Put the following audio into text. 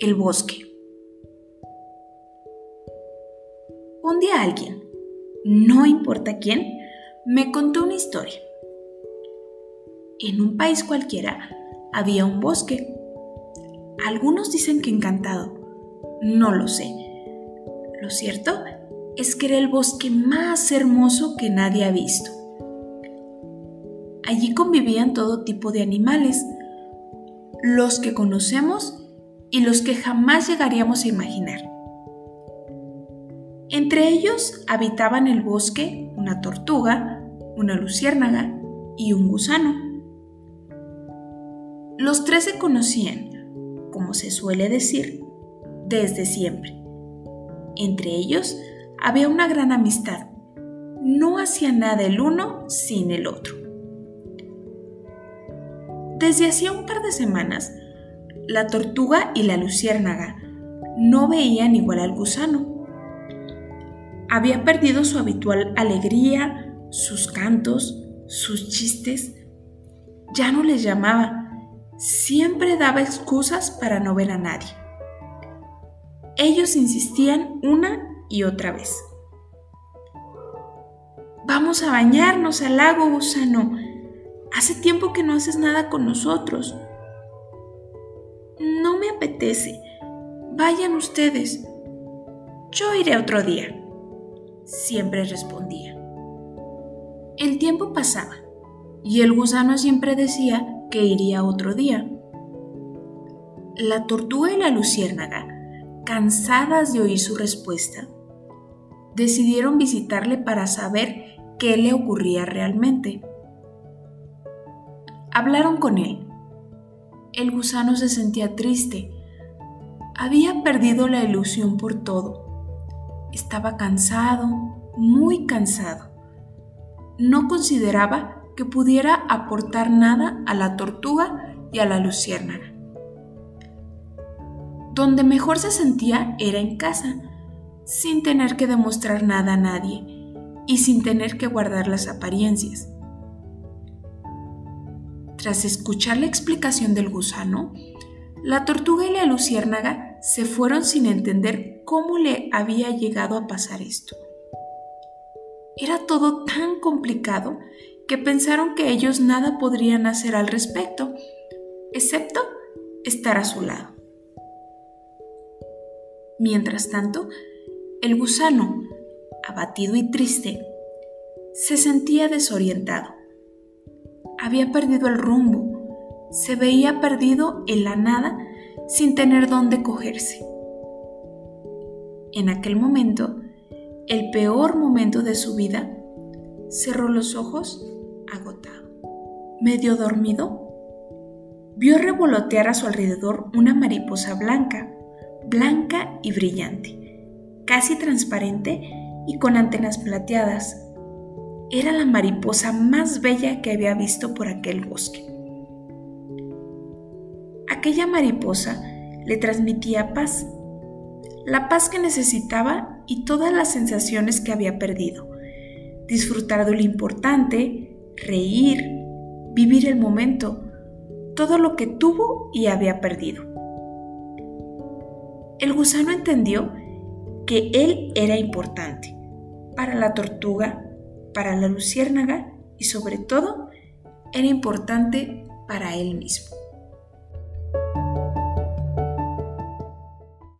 El bosque. Un día alguien, no importa quién, me contó una historia. En un país cualquiera había un bosque. Algunos dicen que encantado. No lo sé. Lo cierto es que era el bosque más hermoso que nadie ha visto. Allí convivían todo tipo de animales, los que conocemos y los que jamás llegaríamos a imaginar. Entre ellos habitaban el bosque una tortuga, una luciérnaga y un gusano. Los tres se conocían, como se suele decir, desde siempre. Entre ellos había una gran amistad. No hacía nada el uno sin el otro. Desde hacía un par de semanas, la tortuga y la luciérnaga no veían igual al gusano. Había perdido su habitual alegría, sus cantos, sus chistes. Ya no les llamaba. Siempre daba excusas para no ver a nadie. Ellos insistían una y otra vez. Vamos a bañarnos al lago, gusano. Hace tiempo que no haces nada con nosotros. No me apetece. Vayan ustedes. Yo iré otro día. Siempre respondía. El tiempo pasaba y el gusano siempre decía que iría otro día. La tortuga y la luciérnaga, cansadas de oír su respuesta, decidieron visitarle para saber qué le ocurría realmente. Hablaron con él el gusano se sentía triste. Había perdido la ilusión por todo. Estaba cansado, muy cansado. No consideraba que pudiera aportar nada a la tortuga y a la luciérnaga. Donde mejor se sentía era en casa, sin tener que demostrar nada a nadie y sin tener que guardar las apariencias. Tras escuchar la explicación del gusano, la tortuga y la luciérnaga se fueron sin entender cómo le había llegado a pasar esto. Era todo tan complicado que pensaron que ellos nada podrían hacer al respecto, excepto estar a su lado. Mientras tanto, el gusano, abatido y triste, se sentía desorientado había perdido el rumbo, se veía perdido en la nada sin tener dónde cogerse. En aquel momento, el peor momento de su vida, cerró los ojos agotado. Medio dormido, vio revolotear a su alrededor una mariposa blanca, blanca y brillante, casi transparente y con antenas plateadas era la mariposa más bella que había visto por aquel bosque. Aquella mariposa le transmitía paz, la paz que necesitaba y todas las sensaciones que había perdido. Disfrutar de lo importante, reír, vivir el momento, todo lo que tuvo y había perdido. El gusano entendió que él era importante para la tortuga, para la luciérnaga y sobre todo era importante para él mismo.